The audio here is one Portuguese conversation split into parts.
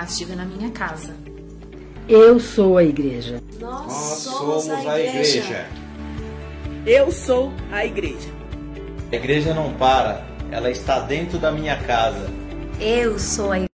ativa na minha casa. Eu sou a igreja. Nós, somos, a igreja. Eu sou a igreja. A igreja não para, ela está dentro da minha casa. Eu sou a igreja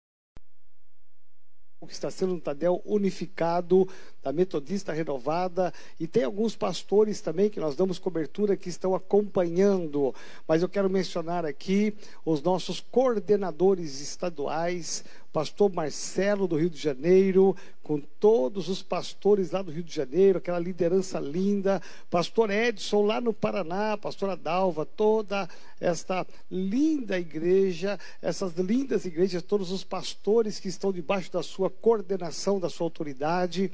que está sendo um Tadel unificado, da Metodista Renovada, e tem alguns pastores também que nós damos cobertura que estão acompanhando. Mas eu quero mencionar aqui os nossos coordenadores estaduais, pastor Marcelo do Rio de Janeiro, com todos os pastores lá do Rio de Janeiro, aquela liderança linda, pastor Edson lá no Paraná, pastora Dalva, toda esta linda igreja, essas lindas igrejas, todos os pastores que estão debaixo da sua coordenação, da sua autoridade.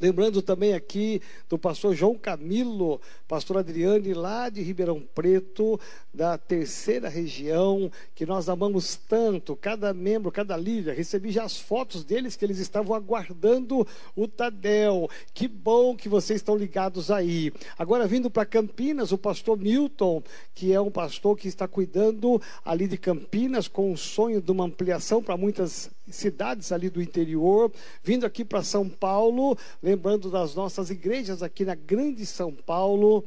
Lembrando também aqui do pastor João Camilo, pastor Adriane, lá de Ribeirão Preto, da terceira região, que nós amamos tanto, cada membro, cada líder. Recebi já as fotos deles que eles estavam aguardando o Tadel. Que bom que vocês estão ligados aí. Agora, vindo para Campinas, o pastor Milton, que é um pastor que está cuidando ali de Campinas, com o sonho de uma ampliação para muitas cidades ali do interior, vindo aqui para São Paulo, lembrando das nossas igrejas aqui na Grande São Paulo,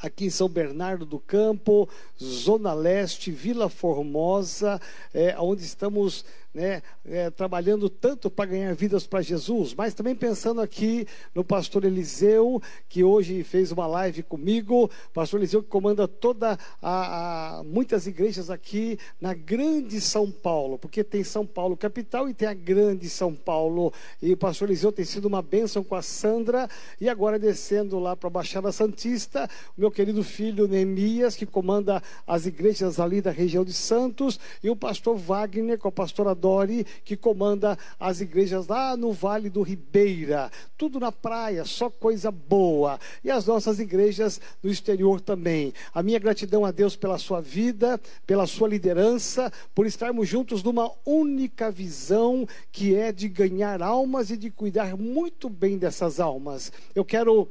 aqui em São Bernardo do Campo, Zona Leste, Vila Formosa, é, onde estamos né, é, trabalhando tanto para ganhar vidas para Jesus, mas também pensando aqui no pastor Eliseu, que hoje fez uma live comigo, pastor Eliseu que comanda toda a, a, muitas igrejas aqui na grande São Paulo, porque tem São Paulo capital e tem a grande São Paulo, e o pastor Eliseu tem sido uma bênção com a Sandra, e agora descendo lá para a Baixada Santista, meu querido filho Neemias, que comanda as igrejas ali da região de Santos, e o pastor Wagner, com a pastora Dori, que comanda as igrejas lá no Vale do Ribeira. Tudo na praia, só coisa boa. E as nossas igrejas no exterior também. A minha gratidão a Deus pela sua vida, pela sua liderança, por estarmos juntos numa única visão que é de ganhar almas e de cuidar muito bem dessas almas. Eu quero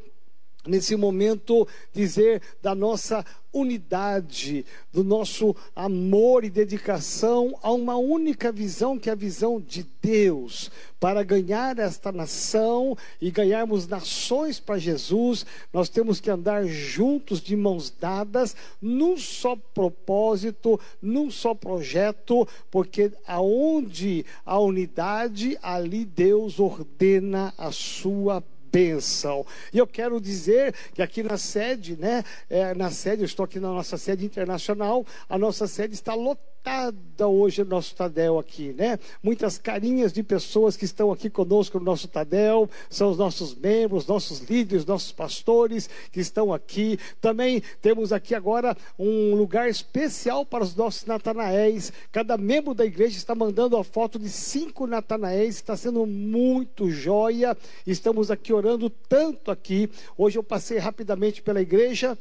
nesse momento dizer da nossa unidade, do nosso amor e dedicação a uma única visão, que é a visão de Deus, para ganhar esta nação e ganharmos nações para Jesus, nós temos que andar juntos de mãos dadas, num só propósito, num só projeto, porque aonde a unidade, ali Deus ordena a sua bênção. E eu quero dizer que aqui na sede, né, é, na sede, eu estou aqui na nossa sede internacional, a nossa sede está lotada lotada hoje o nosso Tadel aqui, né? Muitas carinhas de pessoas que estão aqui conosco no nosso Tadel, são os nossos membros, nossos líderes, nossos pastores que estão aqui. Também temos aqui agora um lugar especial para os nossos Natanaéis. Cada membro da igreja está mandando a foto de cinco Natanaéis, está sendo muito joia. Estamos aqui orando tanto aqui. Hoje eu passei rapidamente pela igreja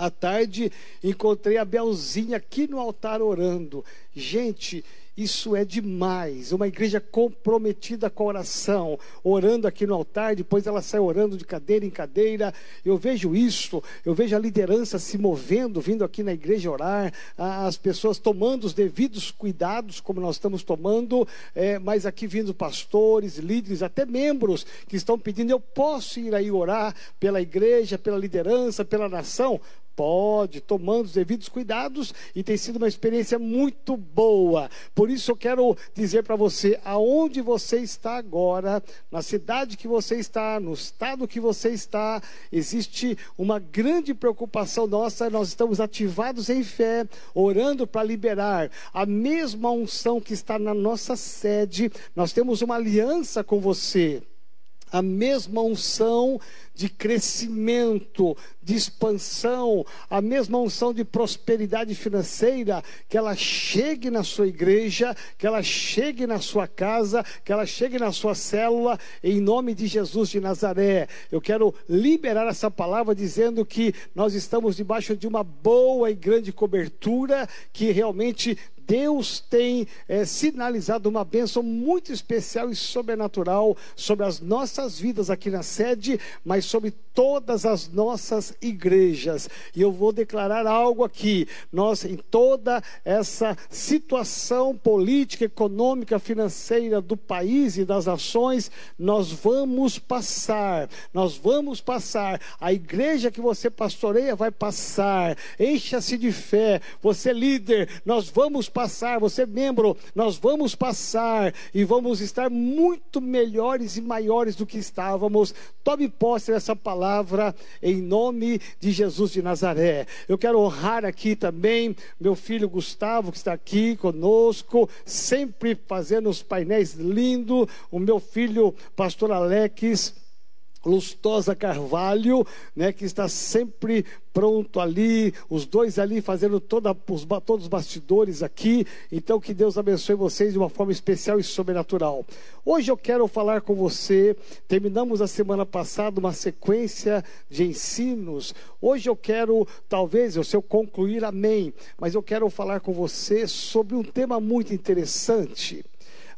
à tarde, encontrei a Belzinha aqui no altar orando. Gente, isso é demais. Uma igreja comprometida com a oração, orando aqui no altar, depois ela sai orando de cadeira em cadeira. Eu vejo isso, eu vejo a liderança se movendo, vindo aqui na igreja orar, as pessoas tomando os devidos cuidados, como nós estamos tomando, é, mas aqui vindo pastores, líderes, até membros que estão pedindo: eu posso ir aí orar pela igreja, pela liderança, pela nação? Pode, tomando os devidos cuidados, e tem sido uma experiência muito boa. Por isso eu quero dizer para você, aonde você está agora, na cidade que você está, no estado que você está, existe uma grande preocupação nossa, nós estamos ativados em fé, orando para liberar a mesma unção que está na nossa sede. Nós temos uma aliança com você a mesma unção de crescimento, de expansão, a mesma unção de prosperidade financeira, que ela chegue na sua igreja, que ela chegue na sua casa, que ela chegue na sua célula, em nome de Jesus de Nazaré. Eu quero liberar essa palavra dizendo que nós estamos debaixo de uma boa e grande cobertura, que realmente Deus tem é, sinalizado uma bênção muito especial e sobrenatural sobre as nossas vidas aqui na sede, mas sobre todas as nossas igrejas. E eu vou declarar algo aqui. Nós, em toda essa situação política, econômica, financeira do país e das nações, nós vamos passar. Nós vamos passar. A igreja que você pastoreia vai passar. Encha-se de fé. Você líder, nós vamos passar. Você membro, nós vamos passar e vamos estar muito melhores e maiores do que estávamos. Tome posse dessa palavra em nome de Jesus de Nazaré. Eu quero honrar aqui também meu filho Gustavo, que está aqui conosco, sempre fazendo os painéis lindos. O meu filho, pastor Alex Lustosa Carvalho, né, que está sempre pronto ali, os dois ali fazendo toda, os, todos os bastidores aqui. Então, que Deus abençoe vocês de uma forma especial e sobrenatural. Hoje eu quero falar com você. Terminamos a semana passada uma sequência de ensinos. Hoje eu quero, talvez, se eu concluir, amém. Mas eu quero falar com você sobre um tema muito interessante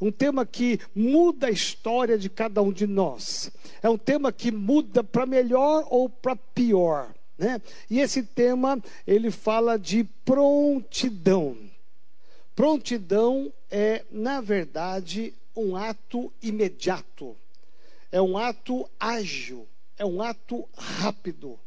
um tema que muda a história de cada um de nós. É um tema que muda para melhor ou para pior. Né? E esse tema, ele fala de prontidão. Prontidão é, na verdade, um ato imediato. É um ato ágil. É um ato rápido.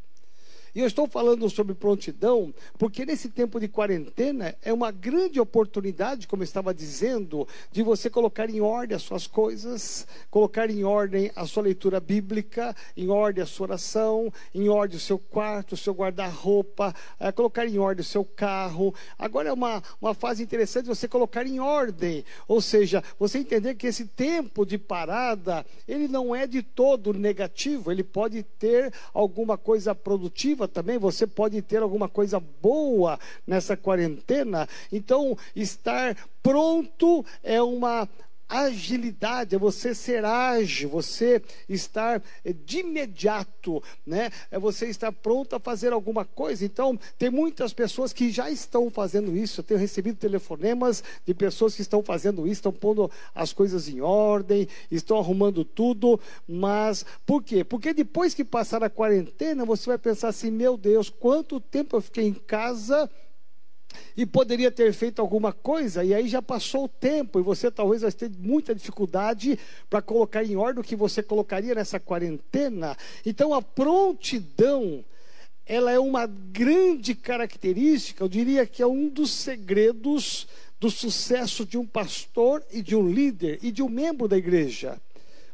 E eu estou falando sobre prontidão, porque nesse tempo de quarentena é uma grande oportunidade, como eu estava dizendo, de você colocar em ordem as suas coisas, colocar em ordem a sua leitura bíblica, em ordem a sua oração, em ordem o seu quarto, o seu guarda-roupa, é, colocar em ordem o seu carro. Agora é uma, uma fase interessante você colocar em ordem, ou seja, você entender que esse tempo de parada, ele não é de todo negativo, ele pode ter alguma coisa produtiva também, você pode ter alguma coisa boa nessa quarentena. Então, estar pronto é uma agilidade, é você ser ágil, você estar eh, de imediato, né? É você estar pronto a fazer alguma coisa. Então, tem muitas pessoas que já estão fazendo isso. Eu tenho recebido telefonemas de pessoas que estão fazendo isso, estão pondo as coisas em ordem, estão arrumando tudo, mas por quê? Porque depois que passar a quarentena, você vai pensar assim: "Meu Deus, quanto tempo eu fiquei em casa?" E poderia ter feito alguma coisa, e aí já passou o tempo, e você talvez vai ter muita dificuldade para colocar em ordem o que você colocaria nessa quarentena. Então a prontidão, ela é uma grande característica, eu diria que é um dos segredos do sucesso de um pastor e de um líder e de um membro da igreja.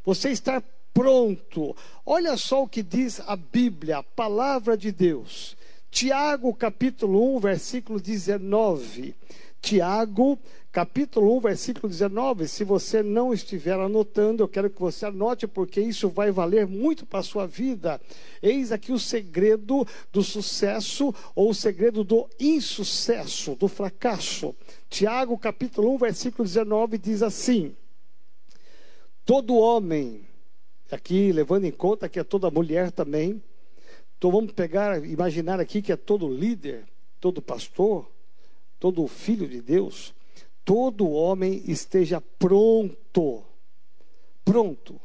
Você estar pronto. Olha só o que diz a Bíblia, a palavra de Deus. Tiago, capítulo 1, versículo 19. Tiago, capítulo 1, versículo 19. Se você não estiver anotando, eu quero que você anote, porque isso vai valer muito para a sua vida. Eis aqui o segredo do sucesso ou o segredo do insucesso, do fracasso. Tiago, capítulo 1, versículo 19, diz assim: Todo homem, aqui levando em conta que é toda mulher também, então vamos pegar, imaginar aqui que é todo líder, todo pastor, todo filho de Deus, todo homem esteja pronto, pronto,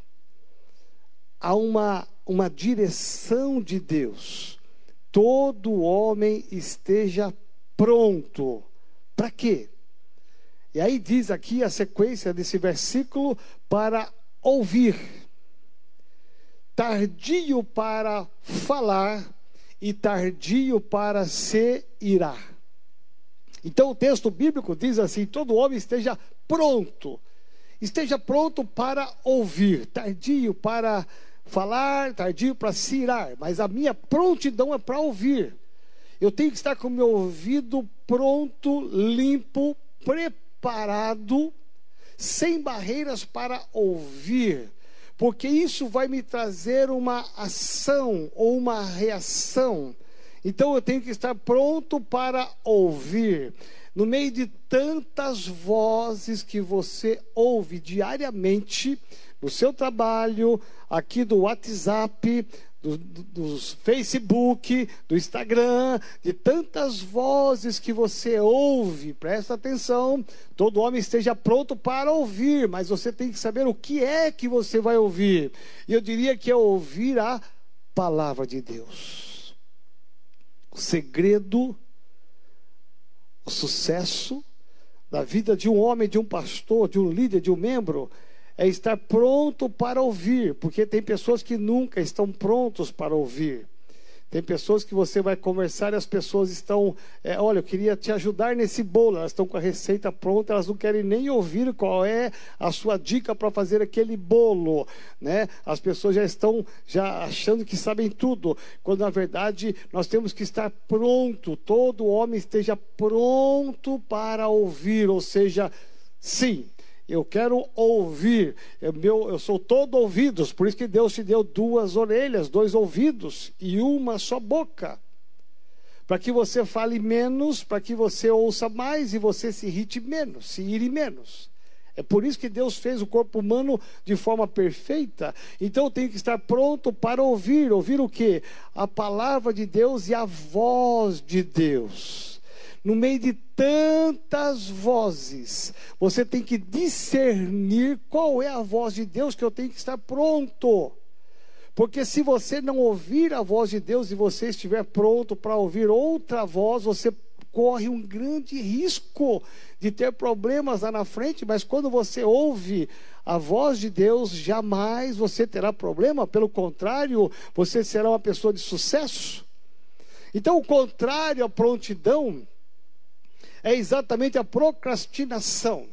a uma, uma direção de Deus. Todo homem esteja pronto. Para quê? E aí diz aqui a sequência desse versículo para ouvir tardio para falar e tardio para se irar. Então o texto bíblico diz assim: todo homem esteja pronto, esteja pronto para ouvir, tardio para falar, tardio para se irar, mas a minha prontidão é para ouvir. Eu tenho que estar com o meu ouvido pronto, limpo, preparado, sem barreiras para ouvir porque isso vai me trazer uma ação ou uma reação. Então eu tenho que estar pronto para ouvir. No meio de tantas vozes que você ouve diariamente, no seu trabalho, aqui do WhatsApp, do, do, dos Facebook, do Instagram, de tantas vozes que você ouve. Presta atenção, todo homem esteja pronto para ouvir, mas você tem que saber o que é que você vai ouvir. E eu diria que é ouvir a palavra de Deus. O segredo, o sucesso da vida de um homem, de um pastor, de um líder, de um membro é estar pronto para ouvir, porque tem pessoas que nunca estão prontos para ouvir. Tem pessoas que você vai conversar e as pessoas estão, é, olha, eu queria te ajudar nesse bolo, elas estão com a receita pronta, elas não querem nem ouvir qual é a sua dica para fazer aquele bolo, né? As pessoas já estão já achando que sabem tudo, quando na verdade nós temos que estar pronto, todo homem esteja pronto para ouvir, ou seja, sim, eu quero ouvir. Eu, meu, eu sou todo ouvidos, por isso que Deus te deu duas orelhas, dois ouvidos e uma só boca. Para que você fale menos, para que você ouça mais e você se irrite menos, se ire menos. É por isso que Deus fez o corpo humano de forma perfeita. Então eu tenho que estar pronto para ouvir. Ouvir o quê? A palavra de Deus e a voz de Deus no meio de tantas vozes, você tem que discernir qual é a voz de Deus que eu tenho que estar pronto. Porque se você não ouvir a voz de Deus e você estiver pronto para ouvir outra voz, você corre um grande risco de ter problemas lá na frente, mas quando você ouve a voz de Deus, jamais você terá problema, pelo contrário, você será uma pessoa de sucesso. Então, o contrário à prontidão é exatamente a procrastinação.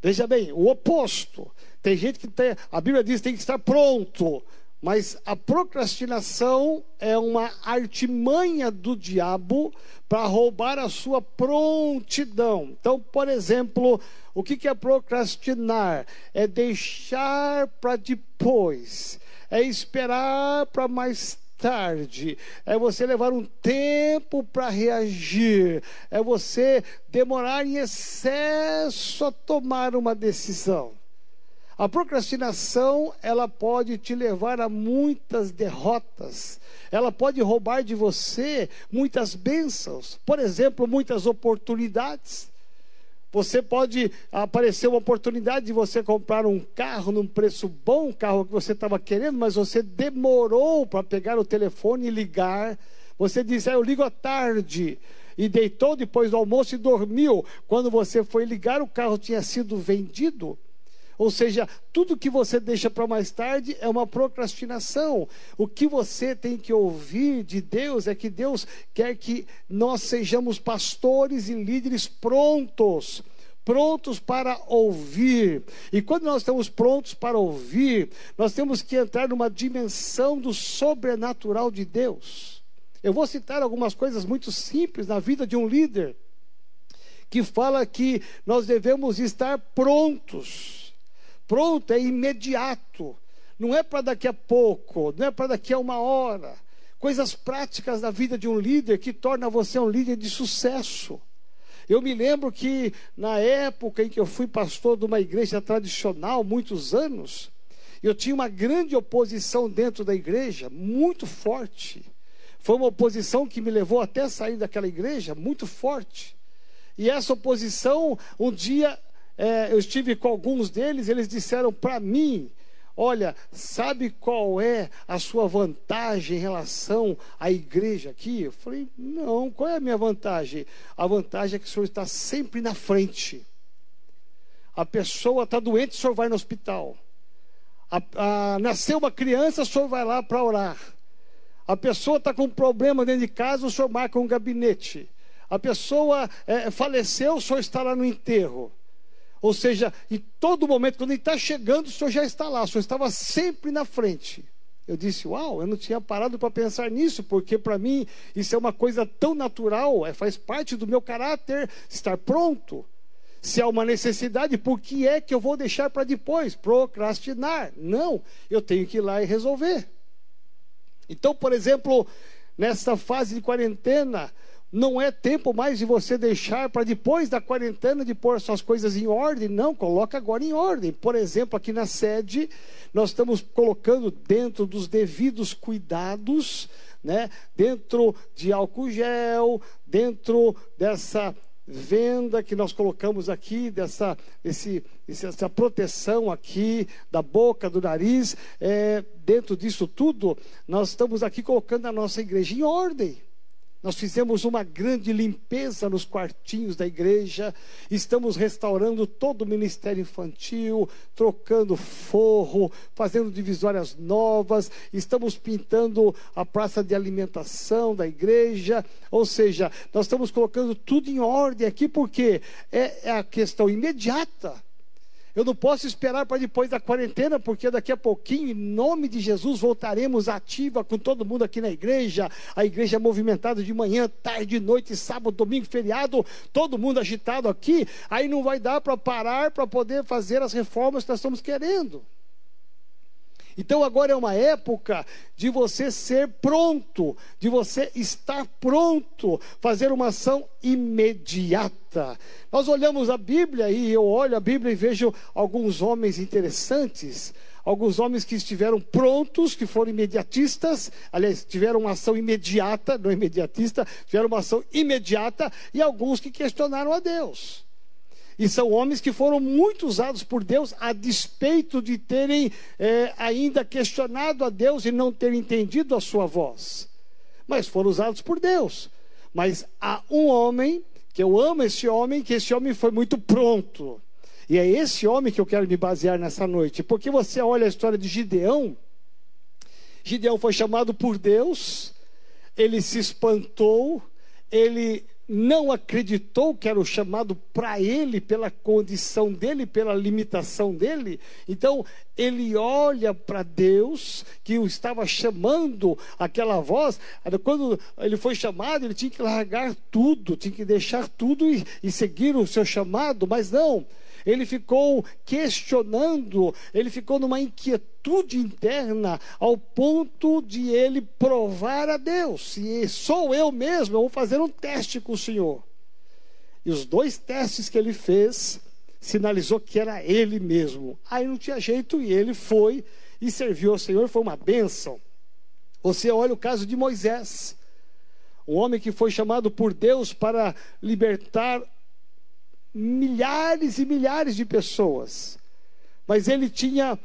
Veja bem, o oposto. Tem gente que tem, a Bíblia diz que tem que estar pronto, mas a procrastinação é uma artimanha do diabo para roubar a sua prontidão. Então, por exemplo, o que é procrastinar? É deixar para depois, é esperar para mais tarde, é você levar um tempo para reagir, é você demorar em excesso a tomar uma decisão. A procrastinação, ela pode te levar a muitas derrotas. Ela pode roubar de você muitas bênçãos, por exemplo, muitas oportunidades. Você pode aparecer uma oportunidade de você comprar um carro num preço bom, um carro que você estava querendo, mas você demorou para pegar o telefone e ligar. Você disse, ah, eu ligo à tarde. E deitou depois do almoço e dormiu. Quando você foi ligar, o carro tinha sido vendido. Ou seja, tudo que você deixa para mais tarde é uma procrastinação. O que você tem que ouvir de Deus é que Deus quer que nós sejamos pastores e líderes prontos prontos para ouvir. E quando nós estamos prontos para ouvir, nós temos que entrar numa dimensão do sobrenatural de Deus. Eu vou citar algumas coisas muito simples na vida de um líder que fala que nós devemos estar prontos pronto, é imediato. Não é para daqui a pouco, não é para daqui a uma hora. Coisas práticas da vida de um líder que torna você um líder de sucesso. Eu me lembro que na época em que eu fui pastor de uma igreja tradicional, muitos anos, eu tinha uma grande oposição dentro da igreja, muito forte. Foi uma oposição que me levou até sair daquela igreja, muito forte. E essa oposição, um dia é, eu estive com alguns deles, eles disseram para mim: Olha, sabe qual é a sua vantagem em relação à igreja aqui? Eu falei: Não, qual é a minha vantagem? A vantagem é que o senhor está sempre na frente. A pessoa está doente, o senhor vai no hospital. A, a, nasceu uma criança, o senhor vai lá para orar. A pessoa está com um problema dentro de casa, o senhor marca um gabinete. A pessoa é, faleceu, o senhor está lá no enterro. Ou seja, em todo momento, quando ele está chegando, o senhor já está lá, o senhor estava sempre na frente. Eu disse, uau, eu não tinha parado para pensar nisso, porque para mim isso é uma coisa tão natural, é, faz parte do meu caráter estar pronto. Se há uma necessidade, por que é que eu vou deixar para depois? Procrastinar. Não, eu tenho que ir lá e resolver. Então, por exemplo, nessa fase de quarentena, Não é tempo mais de você deixar para depois da quarentena de pôr suas coisas em ordem. Não, coloca agora em ordem. Por exemplo, aqui na sede, nós estamos colocando dentro dos devidos cuidados, né? dentro de álcool gel, dentro dessa venda que nós colocamos aqui, dessa esse, essa proteção aqui da boca, do nariz, é, dentro disso tudo, nós estamos aqui colocando a nossa igreja em ordem. Nós fizemos uma grande limpeza nos quartinhos da igreja, estamos restaurando todo o ministério infantil, trocando forro, fazendo divisórias novas, estamos pintando a praça de alimentação da igreja, ou seja, nós estamos colocando tudo em ordem aqui, porque é, é a questão imediata. Eu não posso esperar para depois da quarentena, porque daqui a pouquinho, em nome de Jesus, voltaremos ativa com todo mundo aqui na igreja. A igreja movimentada de manhã, tarde, noite, sábado, domingo, feriado, todo mundo agitado aqui. Aí não vai dar para parar para poder fazer as reformas que nós estamos querendo. Então agora é uma época de você ser pronto, de você estar pronto, fazer uma ação imediata. Nós olhamos a Bíblia e eu olho a Bíblia e vejo alguns homens interessantes, alguns homens que estiveram prontos, que foram imediatistas, aliás, tiveram uma ação imediata, não imediatista, tiveram uma ação imediata, e alguns que questionaram a Deus. E são homens que foram muito usados por Deus, a despeito de terem é, ainda questionado a Deus e não terem entendido a sua voz. Mas foram usados por Deus. Mas há um homem, que eu amo esse homem, que esse homem foi muito pronto. E é esse homem que eu quero me basear nessa noite. Porque você olha a história de Gideão. Gideão foi chamado por Deus, ele se espantou, ele não acreditou que era o chamado para ele, pela condição dele, pela limitação dele. Então, ele olha para Deus, que o estava chamando aquela voz. Quando ele foi chamado, ele tinha que largar tudo, tinha que deixar tudo e, e seguir o seu chamado, mas não ele ficou questionando, ele ficou numa inquietude interna, ao ponto de ele provar a Deus: se sou eu mesmo, eu vou fazer um teste com o Senhor. E os dois testes que ele fez, sinalizou que era ele mesmo. Aí não tinha jeito e ele foi e serviu ao Senhor, foi uma bênção. Você olha o caso de Moisés, um homem que foi chamado por Deus para libertar milhares e milhares de pessoas. Mas ele tinha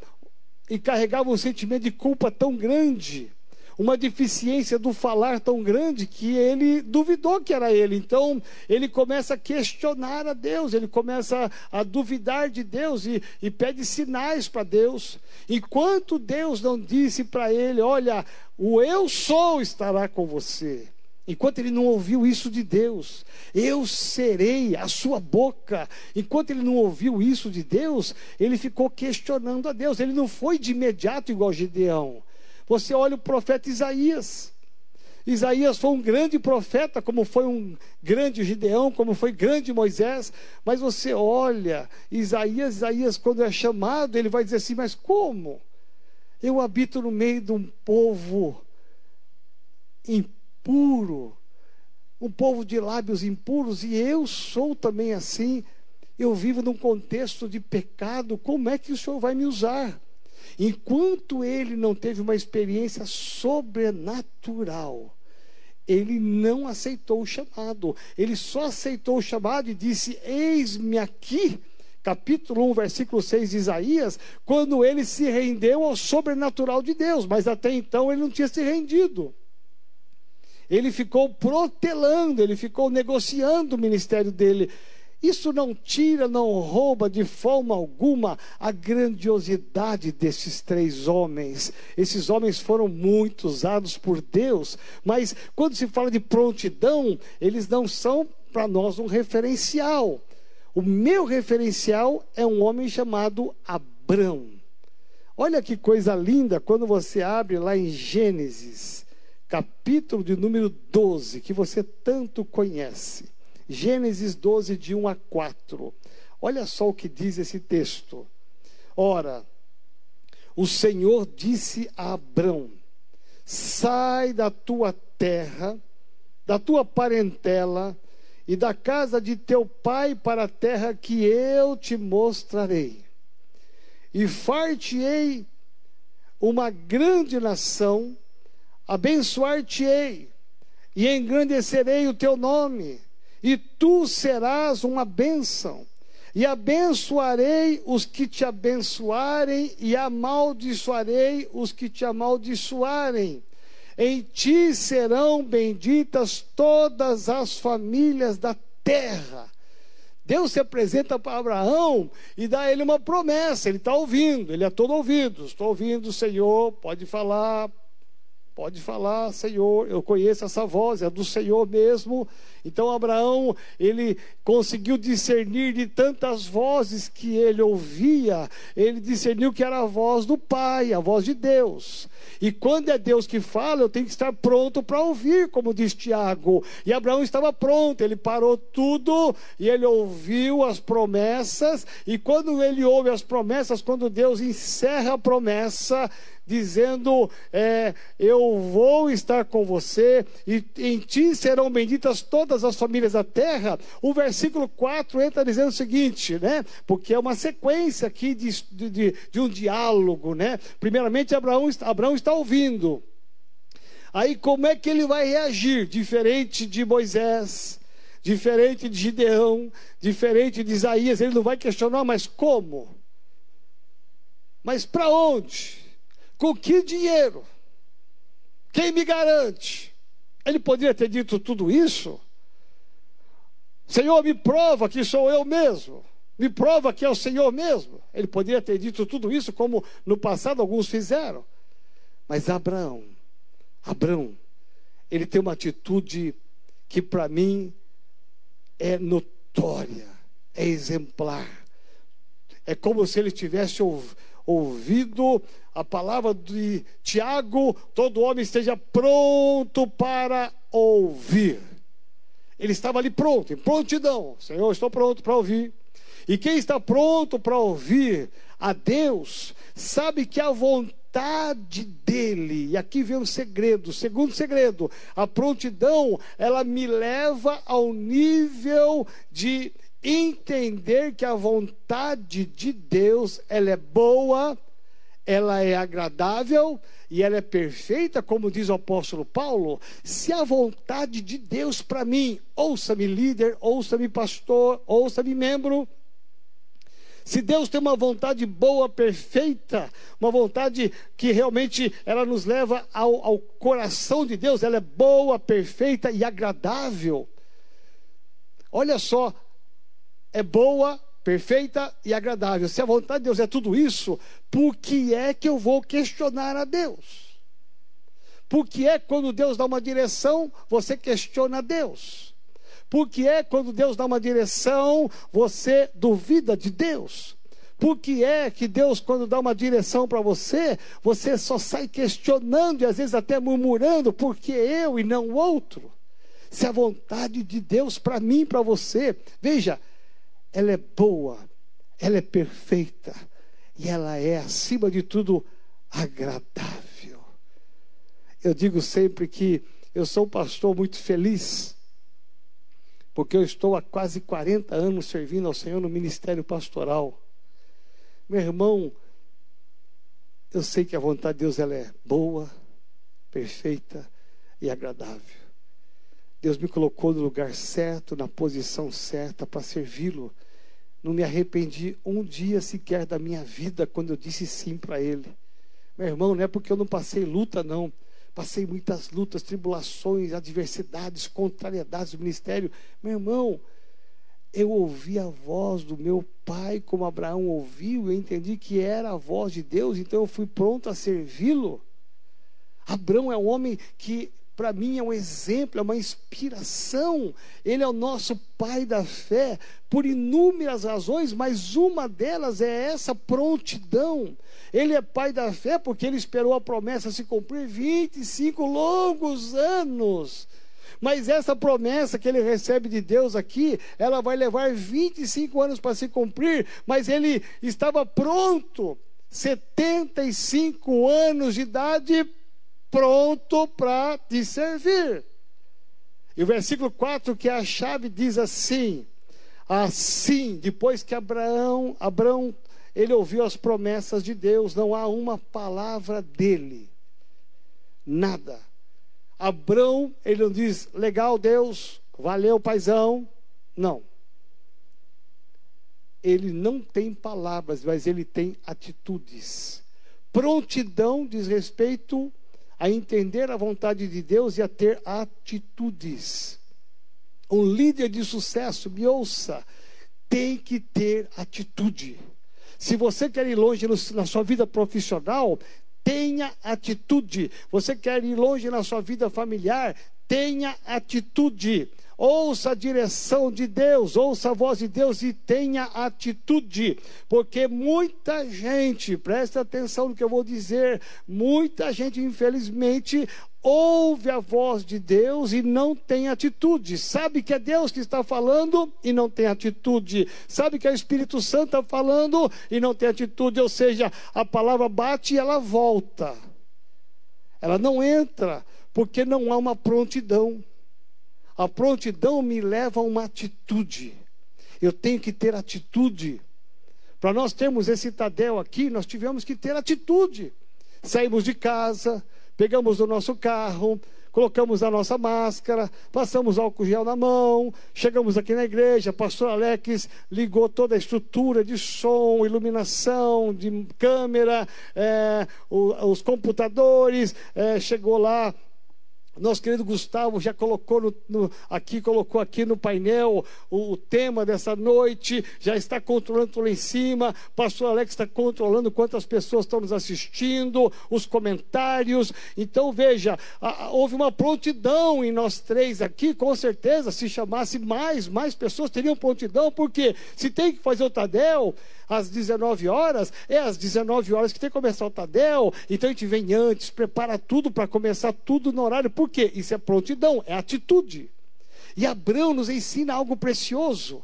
e carregava um sentimento de culpa tão grande, uma deficiência do falar tão grande, que ele duvidou que era ele. Então, ele começa a questionar a Deus, ele começa a, duvidar de Deus e, e pede sinais para Deus. Enquanto Deus não disse para ele: Olha, o eu sou estará com você. Enquanto ele não ouviu isso de Deus, eu serei a sua boca. Enquanto ele não ouviu isso de Deus, ele ficou questionando a Deus. Ele não foi de imediato igual Gideão. Você olha o profeta Isaías. Isaías foi um grande profeta, como foi um grande Gideão, como foi grande Moisés. Mas você olha, Isaías, Isaías, quando é chamado, ele vai dizer assim: Mas como? Eu habito no meio de um povo impuro um povo de lábios impuros, e eu sou também assim. Eu vivo num contexto de pecado, como é que o Senhor vai me usar? Enquanto ele não teve uma experiência sobrenatural, ele não aceitou o chamado. Ele só aceitou o chamado e disse: Eis-me aqui. Capítulo 1, versículo 6 de Isaías, quando ele se rendeu ao sobrenatural de Deus, mas até então ele não tinha se rendido ele ficou protelando, ele ficou negociando o ministério dele. Isso não tira, não rouba de forma alguma a grandiosidade desses três homens. Esses homens foram muito usados por Deus, mas quando se fala de prontidão, eles não são para nós um referencial. O meu referencial é um homem chamado Abrão. Olha que coisa linda quando você abre lá em Gênesis capítulo de número 12, que você tanto conhece. Gênesis 12, de 1 a 4. Olha só o que diz esse texto. Ora, o Senhor disse a Abrão: Sai da tua terra, da tua parentela e da casa de teu pai para a terra que eu te mostrarei. E far-te-ei uma grande nação, abençoar-te-ei e engrandecerei o teu nome, e tu serás uma bênção. E abençoarei os que te abençoarem, e amaldiçoarei os que te amaldiçoarem. Em ti serão benditas todas as famílias da terra. Deus se apresenta para Abraão e dá a ele uma promessa. Ele está ouvindo, ele é todo ouvido. Estou ouvindo, Senhor, pode falar, Pode falar, Senhor, eu conheço essa voz, é do Senhor mesmo. Então Abraão, ele conseguiu discernir de tantas vozes que ele ouvia, ele discerniu que era a voz do Pai, a voz de Deus. E quando é Deus que fala, eu tenho que estar pronto para ouvir, como diz Tiago. E Abraão estava pronto, ele parou tudo e ele ouviu as promessas. E quando ele ouve as promessas, quando Deus encerra a promessa, dizendo: é, Eu vou estar com você, e em ti serão benditas todas as famílias da terra. O versículo 4 entra dizendo o seguinte, né? Porque é uma sequência aqui de, de, de um diálogo, né? Primeiramente, Abraão, Abraão está ouvindo. Aí, como é que ele vai reagir? Diferente de Moisés, diferente de Gideão, diferente de Isaías, ele não vai questionar, mas como? Mas para onde? Com que dinheiro? Quem me garante? Ele poderia ter dito tudo isso? Senhor, me prova que sou eu mesmo. Me prova que é o Senhor mesmo. Ele poderia ter dito tudo isso, como no passado alguns fizeram. Mas Abraão, Abraão, ele tem uma atitude que para mim é notória, é exemplar. É como se ele tivesse ouvido a palavra de Tiago: todo homem esteja pronto para ouvir. Ele estava ali pronto, em prontidão. Senhor, estou pronto para ouvir. E quem está pronto para ouvir a Deus, sabe que a vontade dele, e aqui vem um segredo, segundo segredo, a prontidão, ela me leva ao nível de entender que a vontade de Deus, ela é boa, ela é agradável e ela é perfeita, como diz o apóstolo Paulo. Se a vontade de Deus para mim, ouça-me líder, ouça-me pastor, ouça-me membro, se Deus tem uma vontade boa, perfeita, uma vontade que realmente ela nos leva ao, ao coração de Deus, ela é boa, perfeita e agradável. Olha só, é boa, perfeita e agradável. Se a vontade de Deus é tudo isso, por que é que eu vou questionar a Deus? Por que é quando Deus dá uma direção, você questiona a Deus? Por que é quando Deus dá uma direção, você duvida de Deus? Por que é que Deus, quando dá uma direção para você, você só sai questionando e às vezes até murmurando, porque eu e não o outro? Se a vontade de Deus para mim, para você, veja, ela é boa, ela é perfeita e ela é, acima de tudo, agradável. Eu digo sempre que eu sou um pastor muito feliz, porque eu estou há quase 40 anos servindo ao Senhor no ministério pastoral. Meu irmão, eu sei que a vontade de Deus ela é boa, perfeita e agradável. Deus me colocou no lugar certo, na posição certa para servi-lo não me arrependi um dia sequer da minha vida quando eu disse sim para Ele. Meu irmão, não é porque eu não passei luta, não. Passei muitas lutas, tribulações, adversidades, contrariedades do ministério. Meu irmão, eu ouvi a voz do meu pai como Abraão ouviu, eu entendi que era a voz de Deus, então eu fui pronto a servi-lo. Abraão é um homem que para mim é um exemplo, é uma inspiração. Ele é o nosso pai da fé por inúmeras razões, mas uma delas é essa prontidão. Ele é pai da fé porque ele esperou a promessa se cumprir 25 longos anos. Mas essa promessa que ele recebe de Deus aqui, ela vai levar 25 anos para se cumprir, mas ele estava pronto, 75 anos de idade, pronto para te servir. E o versículo 4, que é a chave, diz assim: Assim, depois que Abraão, Abraão, ele ouviu as promessas de Deus, não há uma palavra dele. Nada. Abraão, ele não diz, legal, Deus, valeu, paizão. Não. Ele não tem palavras, mas ele tem atitudes. Prontidão diz respeito a entender a vontade de Deus e a ter atitudes. Um líder de sucesso, me ouça, tem que ter atitude. Se você quer ir longe na sua vida profissional, tenha atitude. Você quer ir longe na sua vida familiar, tenha atitude. Ouça a direção de Deus, ouça a voz de Deus e tenha atitude, porque muita gente, presta atenção no que eu vou dizer, muita gente, infelizmente, ouve a voz de Deus e não tem atitude. Sabe que é Deus que está falando e não tem atitude. Sabe que é o Espírito Santo está falando e não tem atitude. Ou seja, a palavra bate e ela volta. Ela não entra, porque não há uma prontidão. A prontidão me leva a uma atitude. Eu tenho que ter atitude. Para nós termos esse Tadel aqui, nós tivemos que ter atitude. Saímos de casa, pegamos o nosso carro, colocamos a nossa máscara, passamos álcool gel na mão, chegamos aqui na igreja, pastor Alex ligou toda a estrutura de som, iluminação, de câmera, é, os computadores, é, chegou lá nosso querido Gustavo já colocou no, no, aqui, colocou aqui no painel o, o, tema dessa noite, já está controlando tudo lá em cima. Pastor Alex está controlando quantas pessoas estão nos assistindo, os comentários. Então veja, a, a, houve uma prontidão em nós três aqui, com certeza. Se chamasse mais, mais pessoas teriam prontidão, porque se tem que fazer o Tadel, às 19 horas, é às 19 horas que tem que começar o Tadel, então a gente vem antes, prepara tudo para começar tudo no horário. Por quê? Isso é prontidão, é atitude. E Abraão nos ensina algo precioso: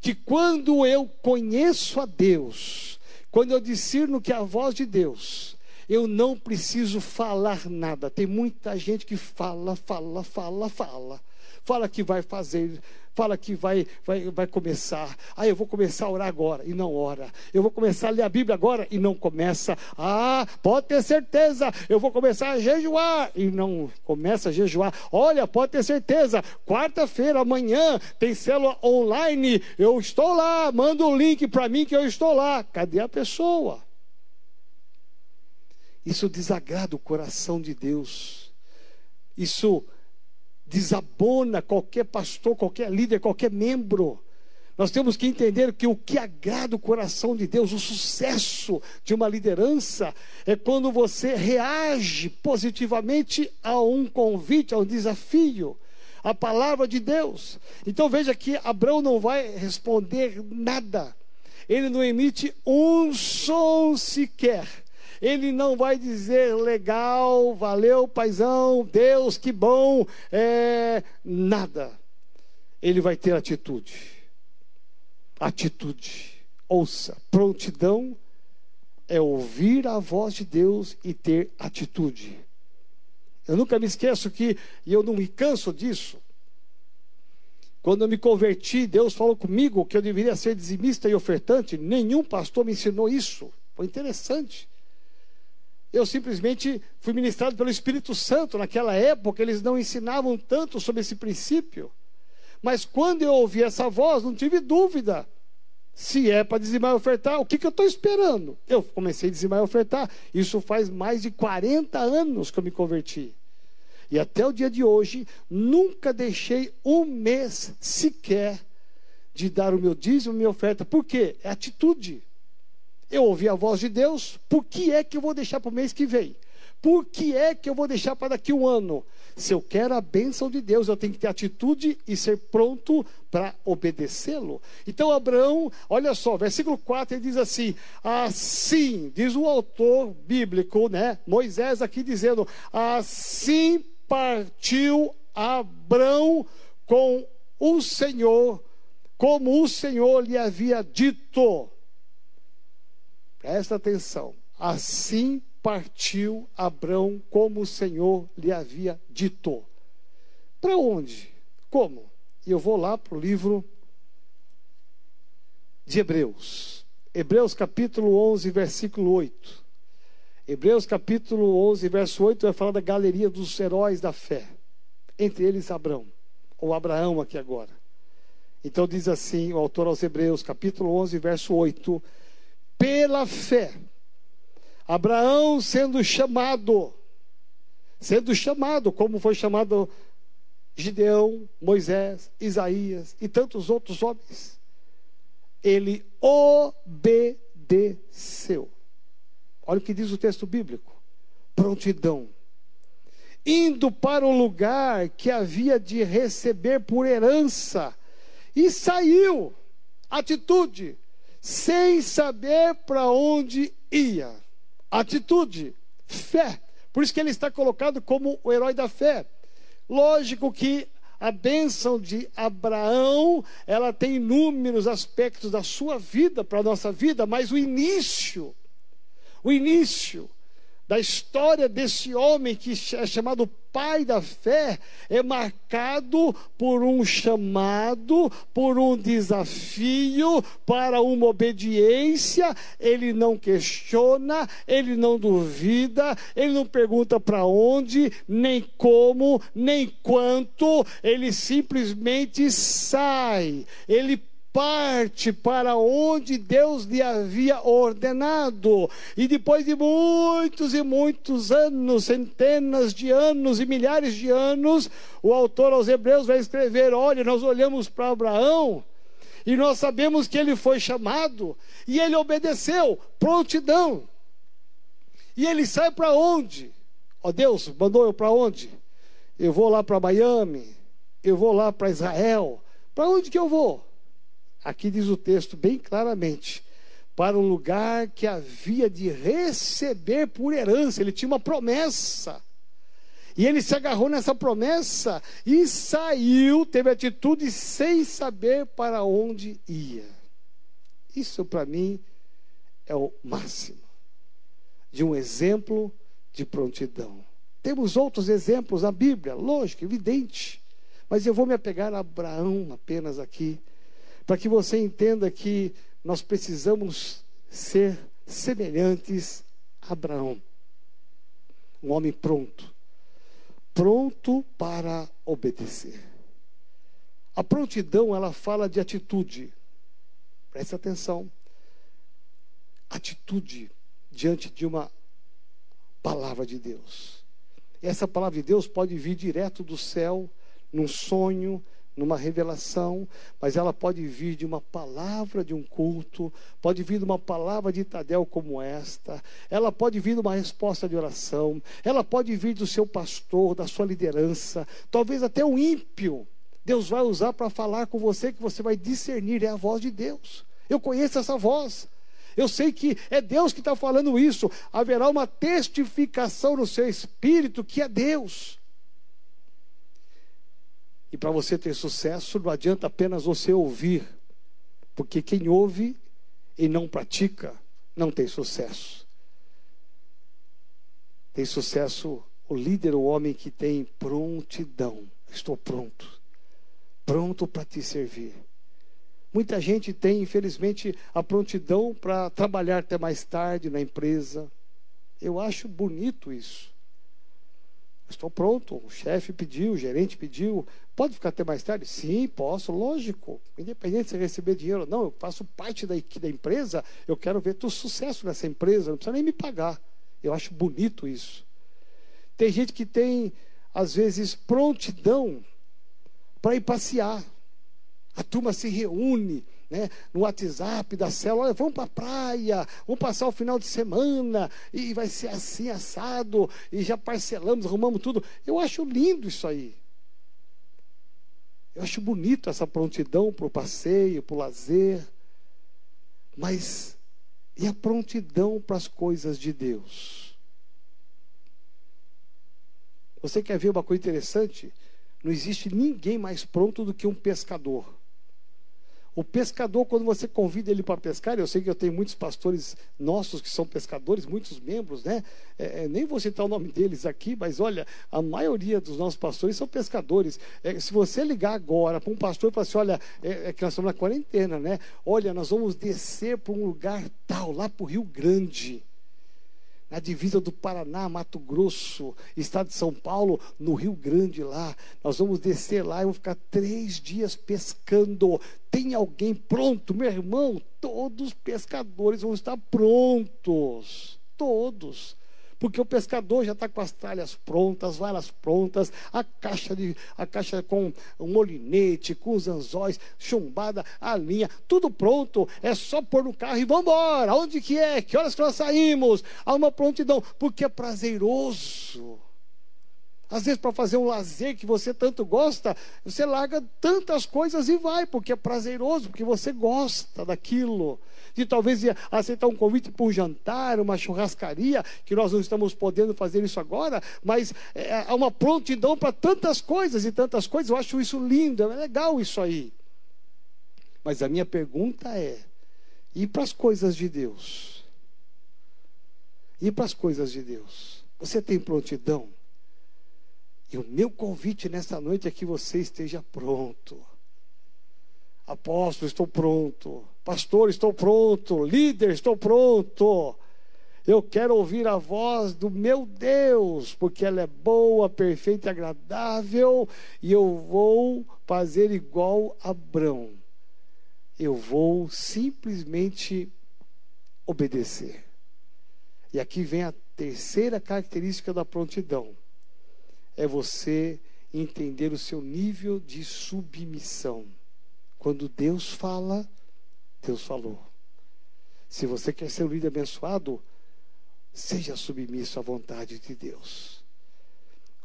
que quando eu conheço a Deus, quando eu discerno que é a voz de Deus, eu não preciso falar nada. Tem muita gente que fala, fala, fala, fala. Fala que vai fazer, fala que vai, vai, vai começar. Ah, eu vou começar a orar agora e não ora. Eu vou começar a ler a Bíblia agora e não começa. Ah, pode ter certeza, eu vou começar a jejuar e não começa a jejuar. Olha, pode ter certeza, quarta-feira, amanhã, tem célula online. Eu estou lá, manda o um link para mim que eu estou lá. Cadê a pessoa? Isso desagrada o coração de Deus. Isso desabona qualquer pastor, qualquer líder, qualquer membro. Nós temos que entender que o que agrada o coração de Deus, o sucesso de uma liderança, é quando você reage positivamente a um convite, a um desafio, a palavra de Deus. Então veja que Abraão não vai responder nada, ele não emite um som sequer ele não vai dizer legal, valeu, paizão, Deus, que bom, é, nada. Ele vai ter atitude. Atitude. Ouça, prontidão é ouvir a voz de Deus e ter atitude. Eu nunca me esqueço que, e eu não me canso disso, quando eu me converti, Deus falou comigo que eu deveria ser dizimista e ofertante. Nenhum pastor me ensinou isso. Foi interessante. Eu simplesmente fui ministrado pelo Espírito Santo. Naquela época, eles não ensinavam tanto sobre esse princípio. Mas quando eu ouvi essa voz, não tive dúvida. Se é para dizimar e ofertar, o que, que eu estou esperando? Eu comecei a dizimar e ofertar. Isso faz mais de 40 anos que eu me converti. E até o dia de hoje, nunca deixei um mês sequer de dar o meu dízimo e minha oferta. Por quê? É atitude. Eu ouvi a voz de Deus, por que é que eu vou deixar para o mês que vem? Por que é que eu vou deixar para daqui um ano? Se eu quero a bênção de Deus, eu tenho que ter atitude e ser pronto para obedecê-lo. Então, Abraão, olha só, versículo 4, ele diz assim: Assim, diz o autor bíblico, né? Moisés aqui dizendo: Assim partiu Abraão com o Senhor, como o Senhor lhe havia dito. Presta atenção. Assim partiu Abrão como o Senhor lhe havia dito. Para onde? Como? E eu vou lá para o livro de Hebreus. Hebreus capítulo 11, versículo 8. Hebreus capítulo 11, verso 8 vai falar da galeria dos heróis da fé. Entre eles Abraão, ou Abraão aqui agora. Então diz assim o autor aos Hebreus, capítulo 11, verso 8: Pela fé, Abraão sendo chamado, sendo chamado, como foi chamado Gideão, Moisés, Isaías e tantos outros homens, ele obedeceu. Olha o que diz o texto bíblico: prontidão. Indo para o lugar que havia de receber por herança e saiu. Atitude, sem saber para onde ia. Atitude, fé. Por isso que ele está colocado como o herói da fé. Lógico que a bênção de Abraão, ela tem inúmeros aspectos da sua vida para a nossa vida, mas o início, o início da história desse homem que é chamado pai da fé é marcado por um chamado, por um desafio para uma obediência. Ele não questiona, ele não duvida, ele não pergunta para onde, nem como, nem quanto, ele simplesmente sai. Ele parte para onde Deus lhe havia ordenado. E depois de muitos e muitos anos, centenas de anos e milhares de anos, o autor aos Hebreus vai escrever: olha, nós olhamos para Abraão. E nós sabemos que ele foi chamado e ele obedeceu, prontidão. E ele sai para onde? Ó oh, Deus, mandou eu para onde? Eu vou lá para Miami, eu vou lá para Israel. Para onde que eu vou? Aqui diz o texto bem claramente: para o lugar que havia de receber por herança. Ele tinha uma promessa. E ele se agarrou nessa promessa e saiu, teve atitude sem saber para onde ia. Isso para mim é o máximo de um exemplo de prontidão. Temos outros exemplos na Bíblia, lógico, evidente. Mas eu vou me apegar a Abraão apenas aqui para que você entenda que nós precisamos ser semelhantes a Abraão, um homem pronto, pronto para obedecer. A prontidão, ela fala de atitude. Preste atenção. Atitude diante de uma palavra de Deus. Essa palavra de Deus pode vir direto do céu, num sonho, numa revelação, mas ela pode vir de uma palavra de um culto, pode vir de uma palavra de Tadel como esta, ela pode vir de uma resposta de oração, ela pode vir do seu pastor, da sua liderança, talvez até o ímpio. Deus vai usar para falar com você que você vai discernir, é a voz de Deus. Eu conheço essa voz. Eu sei que é Deus que está falando isso. Haverá uma testificação no seu espírito que é Deus. E para você ter sucesso, não adianta apenas você ouvir, porque quem ouve e não pratica não tem sucesso. Tem sucesso o líder, o homem que tem prontidão. Estou pronto, pronto para te servir. Muita gente tem, infelizmente, a prontidão para trabalhar até mais tarde na empresa. Eu acho bonito isso. Estou pronto, o chefe pediu, o gerente pediu. Pode ficar até mais tarde? Sim, posso, lógico. Independente de você receber dinheiro ou não, eu faço parte da, da empresa, eu quero ver teu sucesso nessa empresa, não precisa nem me pagar. Eu acho bonito isso. Tem gente que tem, às vezes, prontidão para ir passear. A turma se reúne, né, no WhatsApp da célula, olha, vamos para a praia, vamos passar o final de semana, e vai ser assim, assado, e já parcelamos, arrumamos tudo. Eu acho lindo isso aí. Eu acho bonito essa prontidão para o passeio, para o lazer. Mas e a prontidão para as coisas de Deus? Você quer ver uma coisa interessante? Não existe ninguém mais pronto do que um pescador. O pescador, quando você convida ele para pescar, eu sei que eu tenho muitos pastores nossos que são pescadores, muitos membros, né? É, é, nem vou citar o nome deles aqui, mas olha, a maioria dos nossos pastores são pescadores. É, se você ligar agora para um pastor e falar assim: olha, é, é, que nós estamos na quarentena, né? Olha, nós vamos descer para um lugar tal, lá para o Rio Grande na divisa do Paraná, Mato Grosso, estado de São Paulo, no Rio Grande lá. Nós vamos descer lá e vamos ficar três dias pescando. Tem alguém pronto, meu irmão? Todos os pescadores vão estar prontos. Todos porque o pescador já está com as tralhas prontas, varas prontas, a caixa, de, a caixa com o molinete, com os anzóis, chumbada, a linha, tudo pronto. É só pôr no carro e vamos embora. Onde que é? Que horas que nós saímos? Há uma prontidão, porque é prazeroso. Às vezes, para fazer um lazer que você tanto gosta, você larga tantas coisas e vai, porque é prazeroso, porque você gosta daquilo. De talvez aceitar um convite para um jantar, uma churrascaria, que nós não estamos podendo fazer isso agora, mas é, há uma prontidão para tantas coisas e tantas coisas. Eu acho isso lindo, é legal isso aí. Mas a minha pergunta é: e para as coisas de Deus? E para as coisas de Deus? Você tem prontidão? E o meu convite nesta noite é que você esteja pronto. Apóstolo, estou pronto. Pastor, estou pronto. Líder, estou pronto. Eu quero ouvir a voz do meu Deus, porque ela é boa, perfeita e agradável, e eu vou fazer igual Abrão. Eu vou simplesmente obedecer. E aqui vem a terceira característica da prontidão é você entender o seu nível de submissão. Quando Deus fala, Deus falou. Se você quer ser um líder abençoado, seja submisso à vontade de Deus.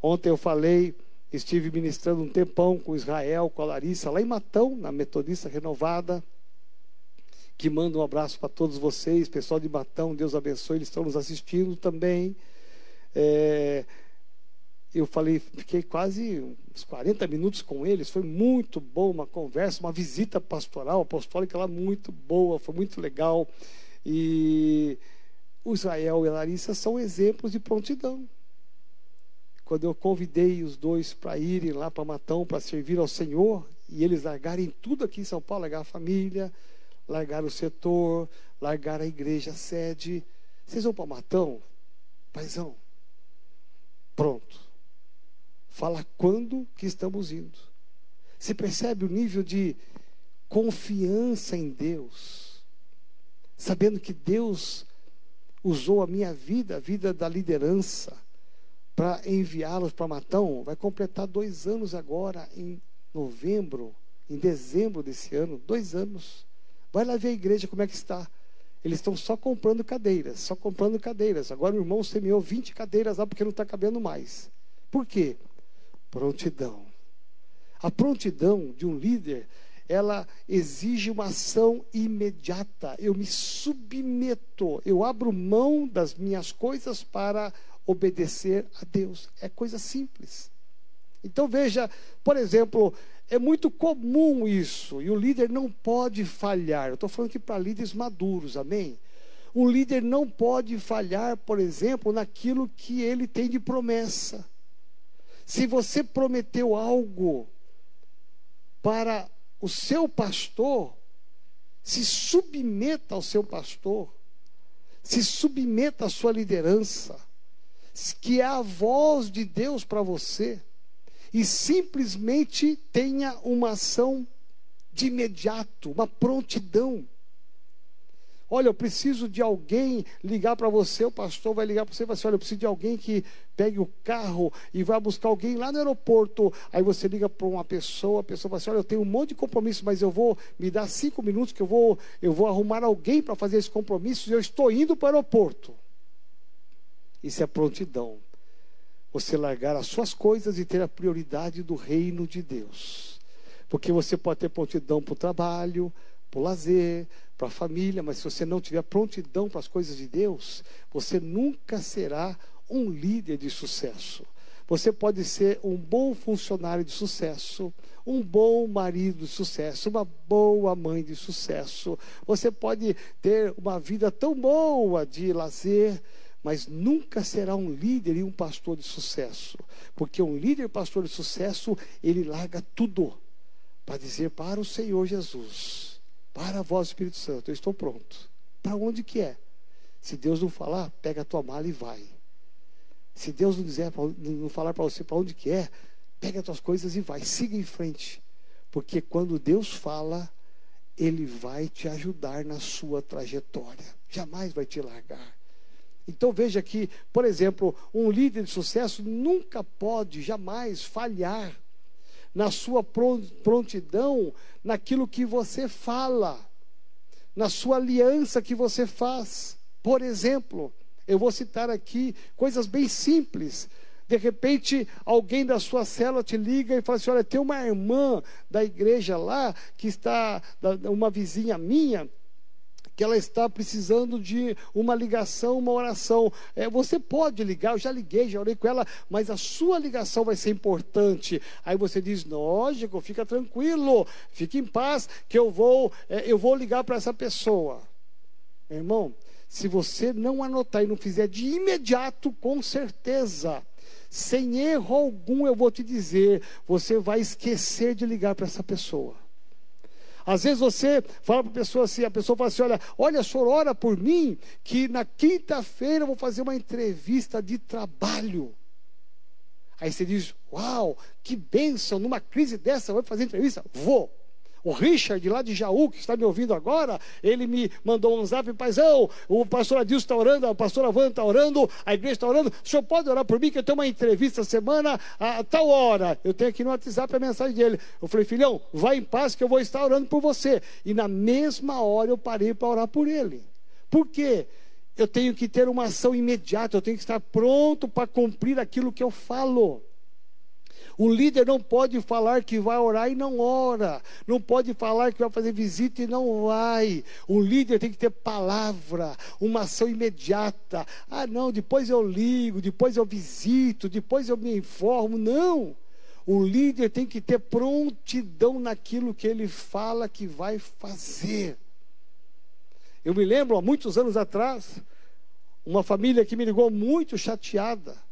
Ontem eu falei, estive ministrando um tempão com Israel, com a Larissa, lá em Matão, na Metodista Renovada, que manda um abraço para todos vocês, pessoal de Matão, Deus abençoe, eles estão nos assistindo também. É, eu falei, fiquei quase uns 40 minutos com eles, foi muito bom uma conversa, uma visita pastoral, apostólica lá muito boa, foi muito legal. E o Israel e a Larissa são exemplos de prontidão. Quando eu convidei os dois para irem lá para Matão para servir ao Senhor, e eles largarem tudo aqui em São Paulo, largar a família, largar o setor, largar a igreja a sede. Vocês vão para Matão? Paizão, pronto fala quando que estamos indo. Se percebe o nível de confiança em Deus, sabendo que Deus usou a minha vida, a vida da liderança, para enviá-los para Matão. Vai completar dois anos agora, em novembro, em dezembro desse ano. Dois anos. Vai lá ver a igreja como é que está. Eles estão só comprando cadeiras, só comprando cadeiras. Agora o irmão semeou 20 cadeiras lá porque não está cabendo mais. Por quê? Prontidão. A prontidão de um líder, ela exige uma ação imediata. Eu me submeto, eu abro mão das minhas coisas para obedecer a Deus. É coisa simples. Então veja, por exemplo, é muito comum isso, e o líder não pode falhar. Eu estou falando aqui para líderes maduros, amém? O líder não pode falhar, por exemplo, naquilo que ele tem de promessa. Se você prometeu algo para o seu pastor, se submeta ao seu pastor, se submeta à sua liderança, que é a voz de Deus para você, e simplesmente tenha uma ação de imediato, uma prontidão. Olha, eu preciso de alguém ligar para você, o pastor vai ligar para você e vai assim: Olha, eu preciso de alguém que pegue o carro e vá buscar alguém lá no aeroporto. Aí você liga para uma pessoa, a pessoa vai assim: Olha, eu tenho um monte de compromisso, mas eu vou me dar cinco minutos que eu vou, eu vou arrumar alguém para fazer esse compromisso e eu estou indo para o aeroporto. Isso é prontidão. Você largar as suas coisas e ter a prioridade do reino de Deus. Porque você pode ter prontidão para o trabalho, para o lazer, para a família, mas se você não tiver prontidão para as coisas de Deus, você nunca será um líder de sucesso. Você pode ser um bom funcionário de sucesso, um bom marido de sucesso, uma boa mãe de sucesso. Você pode ter uma vida tão boa de lazer, mas nunca será um líder e um pastor de sucesso. Porque um líder e pastor de sucesso, ele larga tudo para dizer para o Senhor Jesus, para do Espírito Santo, eu estou pronto. Para onde que é? Se Deus não falar, pega a tua mala e vai. Se Deus não dizer, não falar para você para onde que é, pega as tuas coisas e vai, siga em frente. Porque quando Deus fala, Ele vai te ajudar na sua trajetória. Jamais vai te largar. Então veja que, por exemplo, um líder de sucesso nunca pode, jamais falhar na sua prontidão, naquilo que você fala, na sua aliança que você faz. Por exemplo, eu vou citar aqui coisas bem simples. De repente, alguém da sua célula te liga e fala assim: Olha, tem uma irmã da igreja lá, que está, uma vizinha minha, que ela está precisando de uma ligação, uma oração. É, você pode ligar, eu já liguei, já orei com ela, mas a sua ligação vai ser importante. Aí você diz, lógico, fica tranquilo, fique em paz, que eu vou, é, eu vou ligar para essa pessoa. Irmão, se você não anotar e não fizer de imediato, com certeza, sem erro algum, eu vou te dizer, você vai esquecer de ligar para essa pessoa. Às vezes você fala para a pessoa assim, a pessoa fala assim: olha, olha, senhor, ora por mim, que na quinta-feira eu vou fazer uma entrevista de trabalho. Aí você diz: Uau, que bênção, numa crise dessa, vai fazer entrevista? Vou. O Richard, lá de Jaú, que está me ouvindo agora, ele me mandou um zap, paizão, o pastor Adilson está orando, a pastora Wanda está orando, a igreja está orando, o senhor pode orar por mim, que eu tenho uma entrevista semana a tal hora. Eu tenho aqui no WhatsApp a mensagem dele. Eu falei, filhão, vai em paz que eu vou estar orando por você. E na mesma hora eu parei para orar por ele. Por quê? Eu tenho que ter uma ação imediata, eu tenho que estar pronto para cumprir aquilo que eu falo. O líder não pode falar que vai orar e não ora. Não pode falar que vai fazer visita e não vai. O líder tem que ter palavra, uma ação imediata. Ah, não, depois eu ligo, depois eu visito, depois eu me informo. Não. O líder tem que ter prontidão naquilo que ele fala que vai fazer. Eu me lembro, há muitos anos atrás, uma família que me ligou muito chateada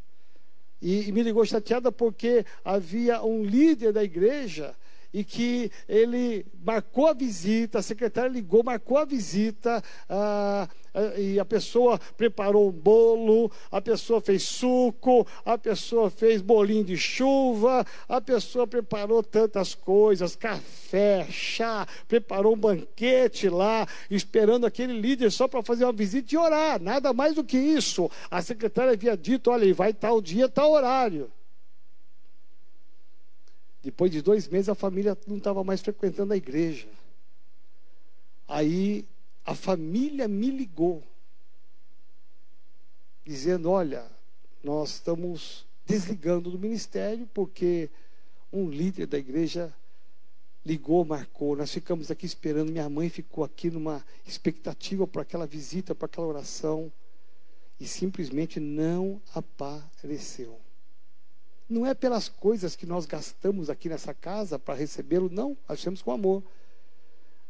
e, me ligou chateada porque havia um líder da igreja e que ele marcou a visita, a secretária ligou, marcou a visita, ah, ah, e a pessoa preparou um bolo, a pessoa fez suco, a pessoa fez bolinho de chuva, a pessoa preparou tantas coisas, café, chá, preparou um banquete lá, esperando aquele líder só para fazer uma visita e orar, nada mais do que isso. A secretária havia dito: olha, vai tal dia, tal horário. Depois de dois meses, a família não estava mais frequentando a igreja. Aí a família me ligou, dizendo: Olha, nós estamos desligando do ministério porque um líder da igreja ligou, marcou. Nós ficamos aqui esperando. Minha mãe ficou aqui numa expectativa para aquela visita, para aquela oração, e simplesmente não apareceu. Não é pelas coisas que nós gastamos aqui nessa casa para recebê-lo, não, temos com amor.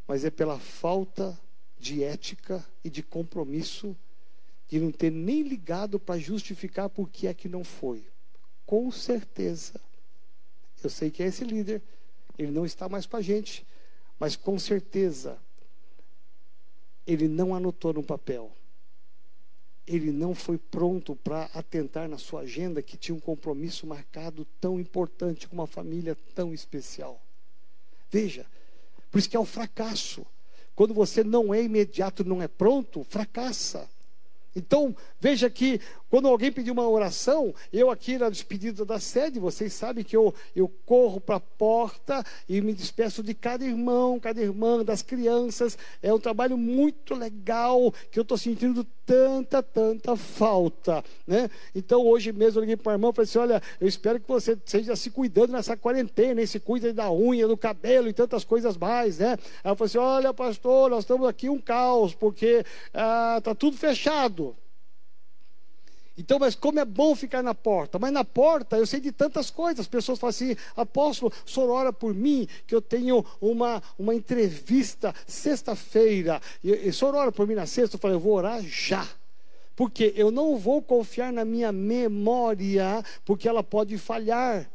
Mas é pela falta de ética e de compromisso de não ter nem ligado para justificar por que é que não foi. Com certeza. Eu sei que é esse líder, ele não está mais com a gente, mas com certeza ele não anotou no papel ele não foi pronto para atentar na sua agenda que tinha um compromisso marcado tão importante com uma família tão especial. Veja, por isso que é o fracasso. Quando você não é imediato, não é pronto, fracassa. Então, veja que quando alguém pedir uma oração, eu aqui na despedida da sede, vocês sabem que eu, eu corro para a porta e me despeço de cada irmão, cada irmã, das crianças. É um trabalho muito legal que eu estou sentindo tanta, tanta falta. Né? Então, hoje mesmo eu liguei para a irmã e falei assim: olha, eu espero que você esteja se cuidando nessa quarentena, e se cuida da unha, do cabelo e tantas coisas mais. Né? Ela falou assim: olha, pastor, nós estamos aqui um caos, porque está ah, tudo fechado. Então, mas como é bom ficar na porta? Mas na porta eu sei de tantas coisas. As pessoas falam assim: apóstolo, o senhor ora por mim, que eu tenho uma, uma entrevista sexta-feira. E, e o senhor ora por mim na sexta? Eu falei: eu vou orar já. Porque eu não vou confiar na minha memória, porque ela pode falhar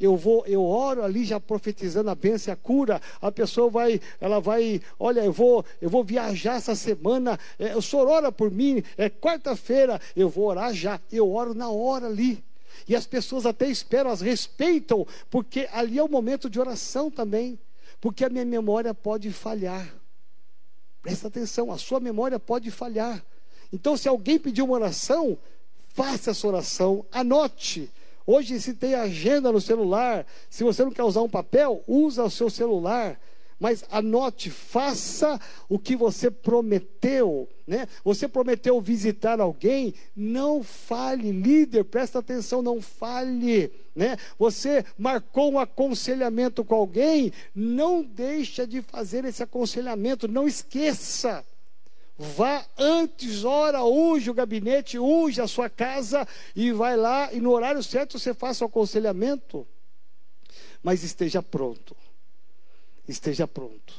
eu vou, eu oro ali já profetizando a bênção e a cura. A pessoa vai, ela vai, olha, eu vou, eu vou viajar essa semana. É, o senhor ora por mim, é quarta-feira, eu vou orar já. Eu oro na hora ali. E as pessoas até esperam, as respeitam, porque ali é o momento de oração também. Porque a minha memória pode falhar. Presta atenção, a sua memória pode falhar. Então, se alguém pedir uma oração, faça essa oração, anote. Hoje se tem agenda no celular. Se você não quer usar um papel, usa o seu celular. Mas anote, faça o que você prometeu, né? Você prometeu visitar alguém, não fale, líder, presta atenção, não fale, né? Você marcou um aconselhamento com alguém, não deixa de fazer esse aconselhamento, não esqueça. Vá antes, ora, unge o gabinete, unge a sua casa e vai lá e no horário certo você faça o aconselhamento. Mas esteja pronto. Esteja pronto.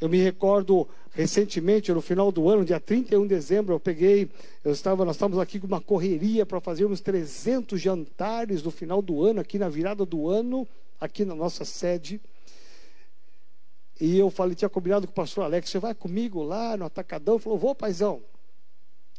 Eu me recordo recentemente, no final do ano, dia 31 de dezembro, eu peguei, eu estava, nós estávamos aqui com uma correria para fazermos 300 jantares no final do ano, aqui na virada do ano, aqui na nossa sede. E eu falei, tinha combinado com o pastor Alex, você vai comigo lá no Atacadão? Ele falou, vou, paizão.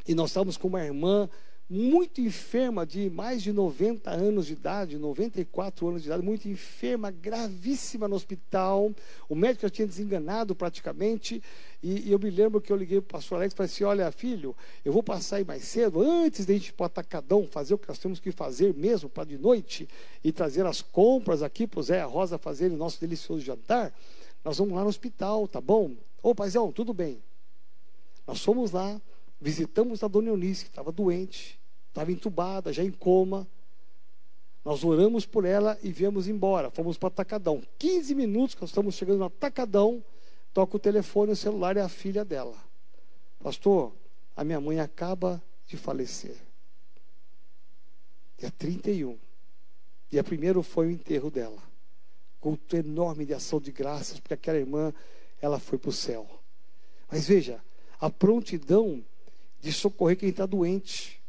E nós estávamos com uma irmã muito enferma, de mais de 90 anos de idade, 94 anos de idade, muito enferma, gravíssima no hospital. O médico já tinha desenganado praticamente. E, e eu me lembro que eu liguei para o pastor Alex e falei assim: Olha, filho, eu vou passar aí mais cedo, antes de a gente ir para o Atacadão, fazer o que nós temos que fazer mesmo para de noite, e trazer as compras aqui para o Zé Rosa fazerem o nosso delicioso jantar. Nós vamos lá no hospital, tá bom? Ô, paizão, tudo bem. Nós fomos lá, visitamos a dona Eunice, que estava doente, estava entubada, já em coma. Nós oramos por ela e viemos embora. Fomos para Atacadão. 15 minutos que nós estamos chegando no Atacadão, toca o telefone, o celular é a filha dela. Pastor, a minha mãe acaba de falecer. Dia 31. Dia primeiro foi o enterro dela culto enorme de ação de graças, porque aquela irmã, ela foi para o céu. Mas veja, a prontidão de socorrer quem está doente.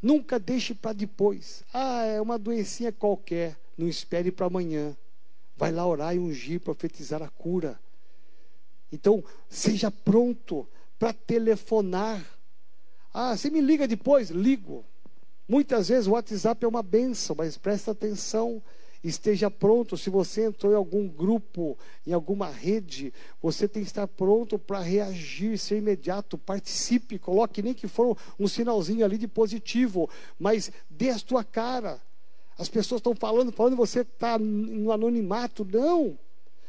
Nunca deixe para depois. Ah, é uma doencinha qualquer. Não espere para amanhã. Vai lá orar e ungir, profetizar a cura. Então, seja pronto para telefonar. Ah, você me liga depois? Ligo. Muitas vezes o WhatsApp é uma benção, mas presta atenção Esteja pronto, se você entrou em algum grupo, em alguma rede, você tem que estar pronto para reagir, ser imediato, participe, coloque nem que for um sinalzinho ali de positivo, mas dê a sua cara. As pessoas estão falando, falando, você está no anonimato. Não.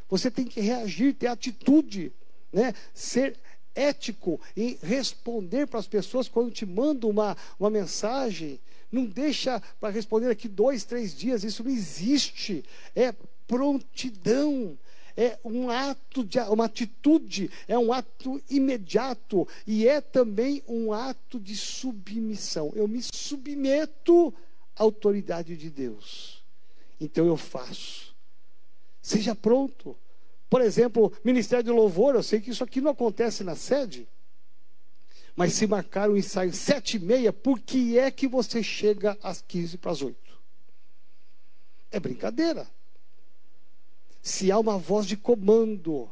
Você tem que reagir, ter atitude, né? ser ético em responder para as pessoas quando te mandam uma, uma mensagem. Não deixa para responder aqui dois, três dias. Isso não existe. É prontidão. É um ato de uma atitude, é um ato imediato e é também um ato de submissão. Eu me submeto à autoridade de Deus. Então eu faço. Seja pronto. Por exemplo, Ministério de Louvor, eu sei que isso aqui não acontece na sede. Mas se marcar o ensaio sete e meia, por que é que você chega às 15 para as 8? É brincadeira. Se há uma voz de comando,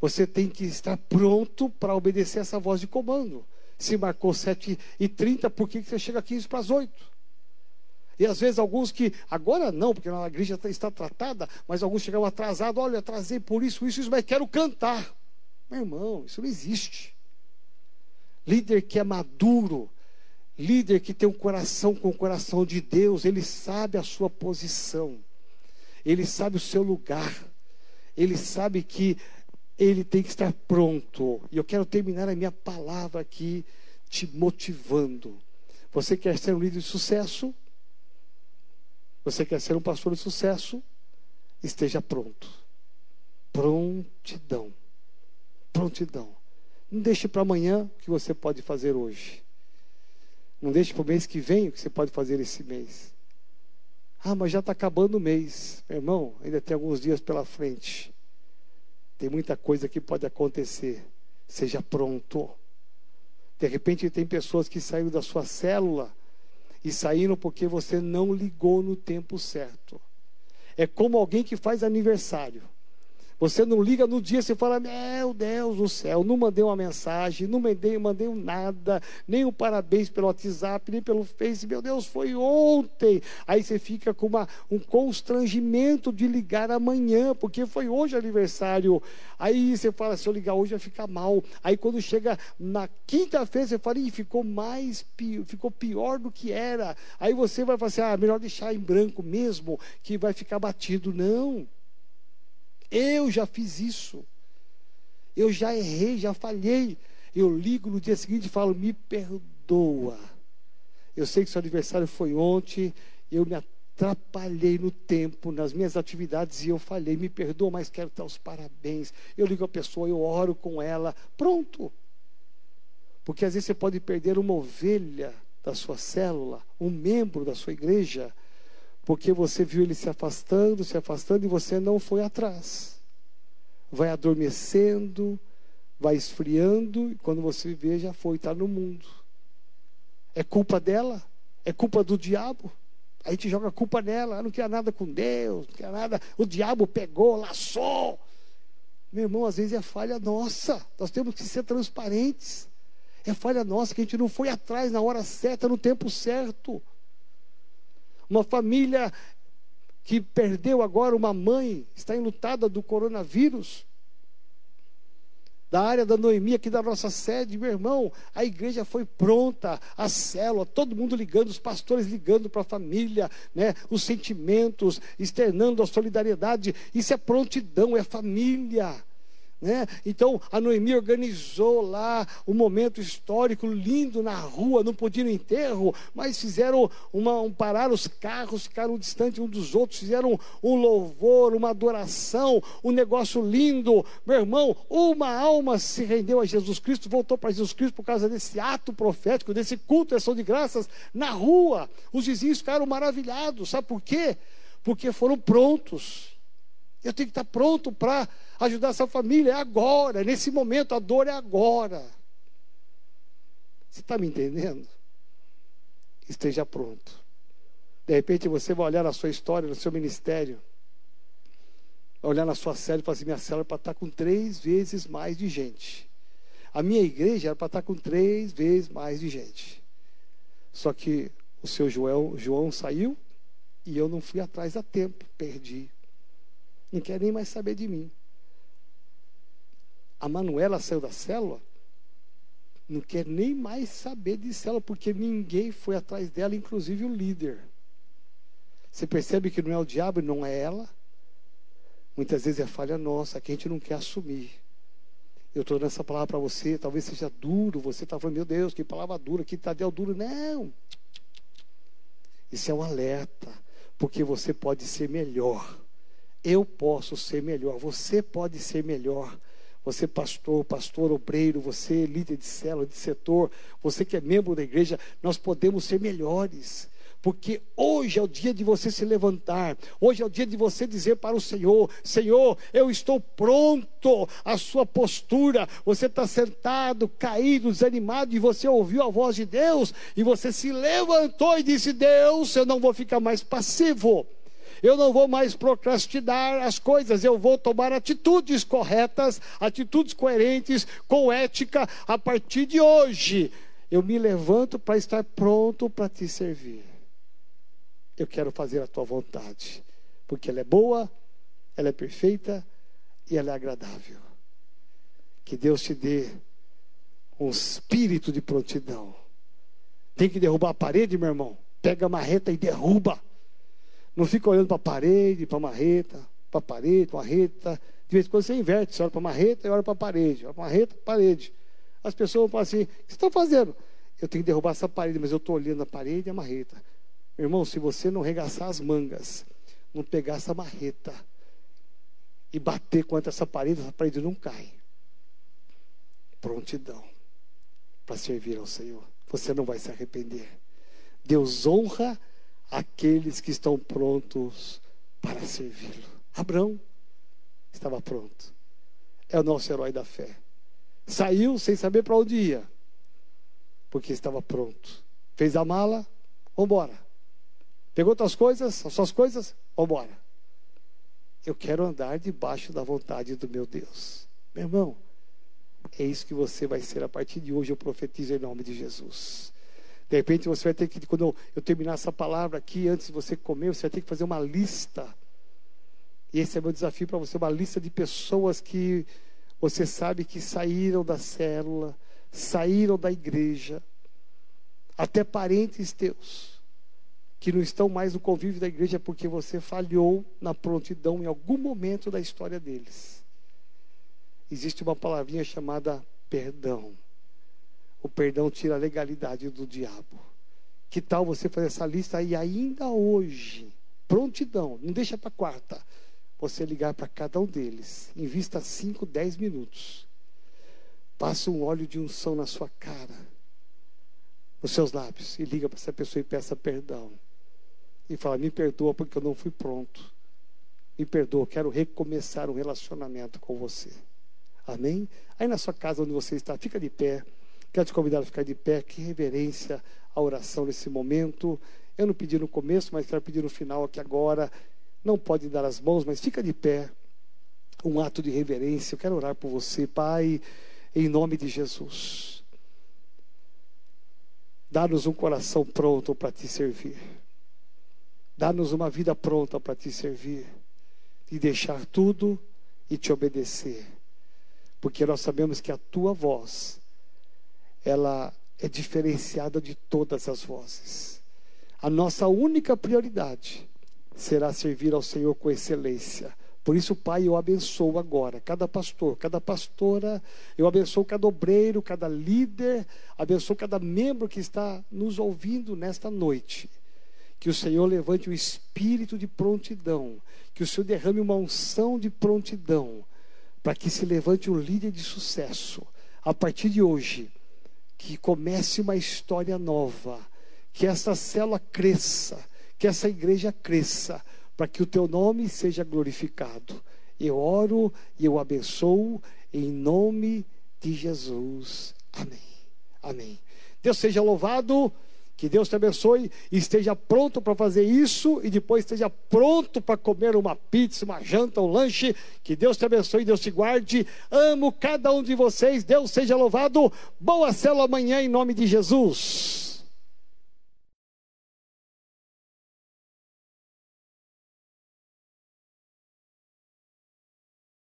você tem que estar pronto para obedecer essa voz de comando. Se marcou 7 e 30, por que você chega às 15 para as 8? E às vezes alguns que, agora não, porque a igreja está tratada, mas alguns chegam atrasados, olha, atrasei por isso, isso, isso, mas quero cantar. Meu irmão, isso não existe. Líder que é maduro, líder que tem um coração com o coração de Deus, ele sabe a sua posição, ele sabe o seu lugar, ele sabe que ele tem que estar pronto. E eu quero terminar a minha palavra aqui te motivando. Você quer ser um líder de sucesso? Você quer ser um pastor de sucesso? Esteja pronto. Prontidão. Prontidão. Não deixe para amanhã o que você pode fazer hoje. Não deixe para o mês que vem o que você pode fazer esse mês. Ah, mas já está acabando o mês. Meu irmão, ainda tem alguns dias pela frente. Tem muita coisa que pode acontecer. Seja pronto. De repente tem pessoas que saíram da sua célula e saíram porque você não ligou no tempo certo. É como alguém que faz aniversário. Você não liga no dia, você fala, meu Deus do céu, não mandei uma mensagem, não mandei, mandei nada, nem um parabéns pelo WhatsApp, nem pelo Face, meu Deus, foi ontem. Aí você fica com uma, um constrangimento de ligar amanhã, porque foi hoje aniversário. Aí você fala, se eu ligar hoje vai ficar mal. Aí quando chega na quinta-feira, você fala, Ih, ficou mais, ficou pior do que era. Aí você vai falar assim, ah, melhor deixar em branco mesmo, que vai ficar batido. Não. Eu já fiz isso. Eu já errei, já falhei. Eu ligo no dia seguinte e falo: me perdoa. Eu sei que seu aniversário foi ontem, eu me atrapalhei no tempo, nas minhas atividades e eu falhei. Me perdoa, mas quero dar os parabéns. Eu ligo a pessoa, eu oro com ela. Pronto. Porque às vezes você pode perder uma ovelha da sua célula, um membro da sua igreja, porque você viu ele se afastando, se afastando e você não foi atrás. Vai adormecendo, vai esfriando e quando você vê já foi, está no mundo. É culpa dela? É culpa do diabo? A gente joga a culpa nela, não quer nada com Deus, não quer nada. O diabo pegou, laçou. Meu irmão, às vezes é falha nossa. Nós temos que ser transparentes. É falha nossa que a gente não foi atrás na hora certa, no tempo certo. Uma família que perdeu agora uma mãe, está enlutada do coronavírus. Da área da Noemi, aqui da nossa sede, meu irmão, a igreja foi pronta, a célula, todo mundo ligando, os pastores ligando para a família, né, os sentimentos, externando a solidariedade. Isso é prontidão, é família. Né? Então a Noemi organizou lá um momento histórico lindo na rua, não podia no enterro, mas fizeram uma, um parar os carros, ficaram distantes um dos outros, fizeram um louvor, uma adoração, um negócio lindo. Meu irmão, uma alma se rendeu a Jesus Cristo, voltou para Jesus Cristo por causa desse ato profético, desse culto, ação de graças na rua. Os vizinhos ficaram maravilhados, sabe por quê? Porque foram prontos. Eu tenho que estar pronto para ajudar essa família. É agora, nesse momento, a dor é agora. Você está me entendendo? Esteja pronto. De repente você vai olhar na sua história, no seu ministério, vai olhar na sua célula e falar assim: minha célula é para estar com três vezes mais de gente. A minha igreja era para estar com três vezes mais de gente. Só que o seu João, João saiu e eu não fui atrás a tempo, perdi. Não quer nem mais saber de mim. A Manuela saiu da célula, não quer nem mais saber de célula, porque ninguém foi atrás dela, inclusive o líder. Você percebe que não é o diabo, não é ela? Muitas vezes é falha nossa, que a gente não quer assumir. Eu estou dando essa palavra para você, talvez seja duro, você está falando, meu Deus, que palavra dura, que Tadeu duro. Não. Isso é um alerta, porque você pode ser melhor. Eu posso ser melhor, você pode ser melhor. Você, pastor, pastor, obreiro, você, líder de célula, de setor, você que é membro da igreja, nós podemos ser melhores. Porque hoje é o dia de você se levantar, hoje é o dia de você dizer para o Senhor: Senhor, eu estou pronto. A sua postura, você está sentado, caído, desanimado, e você ouviu a voz de Deus, e você se levantou e disse: Deus, eu não vou ficar mais passivo. Eu não vou mais procrastinar as coisas, eu vou tomar atitudes corretas, atitudes coerentes, com ética a partir de hoje. Eu me levanto para estar pronto para te servir. Eu quero fazer a tua vontade, porque ela é boa, ela é perfeita e ela é agradável. Que Deus te dê um espírito de prontidão. Tem que derrubar a parede, meu irmão? Pega a marreta e derruba. Não fica olhando para a parede, para a marreta, para a parede, para a marreta. De vez em quando você inverte, você olha para a marreta e olha para a parede. Olha para a marreta, parede. As pessoas falam assim: o que você está fazendo? Eu tenho que derrubar essa parede, mas eu estou olhando a parede e a marreta. Irmão, se você não regaçar as mangas, não pegar essa marreta e bater contra essa parede, essa parede não cai. Prontidão para servir ao Senhor. você não vai se arrepender. Deus honra aqueles que estão prontos para servi-lo. Abraão estava pronto. É o nosso herói da fé. Saiu sem saber para onde ia, porque estava pronto. Fez a mala, vamos embora. Pegou outras coisas, as suas coisas, vamos embora. Eu quero andar debaixo da vontade do meu Deus. Meu irmão, é isso que você vai ser a partir de hoje. Eu profetizo em nome de Jesus. De repente você vai ter que, quando eu terminar essa palavra aqui, antes de você comer, você vai ter que fazer uma lista. E esse é meu desafio para você: uma lista de pessoas que você sabe que saíram da célula, saíram da igreja, até parentes teus, que não estão mais no convívio da igreja porque você falhou na prontidão em algum momento da história deles existe uma palavrinha chamada perdão. O perdão tira a legalidade do diabo. Que tal você fazer essa lista e ainda hoje, prontidão, não deixa para quarta, você ligar para cada um deles, invista 5, 10 minutos. Passa um óleo de unção na sua cara, nos seus lábios, e liga para essa pessoa e peça perdão. E fala: Me perdoa porque eu não fui pronto. Me perdoa, quero recomeçar um relacionamento com você. Amém? Aí na sua casa onde você está, fica de pé. Quero te convidar a ficar de pé. Que reverência a oração nesse momento. Eu não pedi no começo, mas quero pedir no final aqui agora. Não pode dar as mãos, mas fica de pé. Um ato de reverência. Eu quero orar por você, Pai, em nome de Jesus. Dá-nos um coração pronto para te servir. Dá-nos uma vida pronta para te servir. E deixar tudo e te obedecer porque nós sabemos que a tua voz ela é diferenciada de todas as vozes. A nossa única prioridade será servir ao Senhor com excelência. Por isso, Pai, eu abençoo agora cada pastor, cada pastora, eu abençoo cada obreiro, cada líder, abençoo cada membro que está nos ouvindo nesta noite. Que o Senhor levante o espírito de prontidão, que o Senhor derrame uma unção de prontidão, para que se levante um líder de sucesso a partir de hoje, que comece uma história nova, que essa célula cresça, que essa igreja cresça, para que o teu nome seja glorificado. Eu oro e eu abençoo em nome de Jesus. Amém. Amém. Deus seja louvado. Que Deus te abençoe e esteja pronto para fazer isso e depois esteja pronto para comer uma pizza, uma janta, um lanche. Que Deus te abençoe, Deus te guarde. Amo cada um de vocês. Deus seja louvado. Boa célula amanhã em nome de Jesus.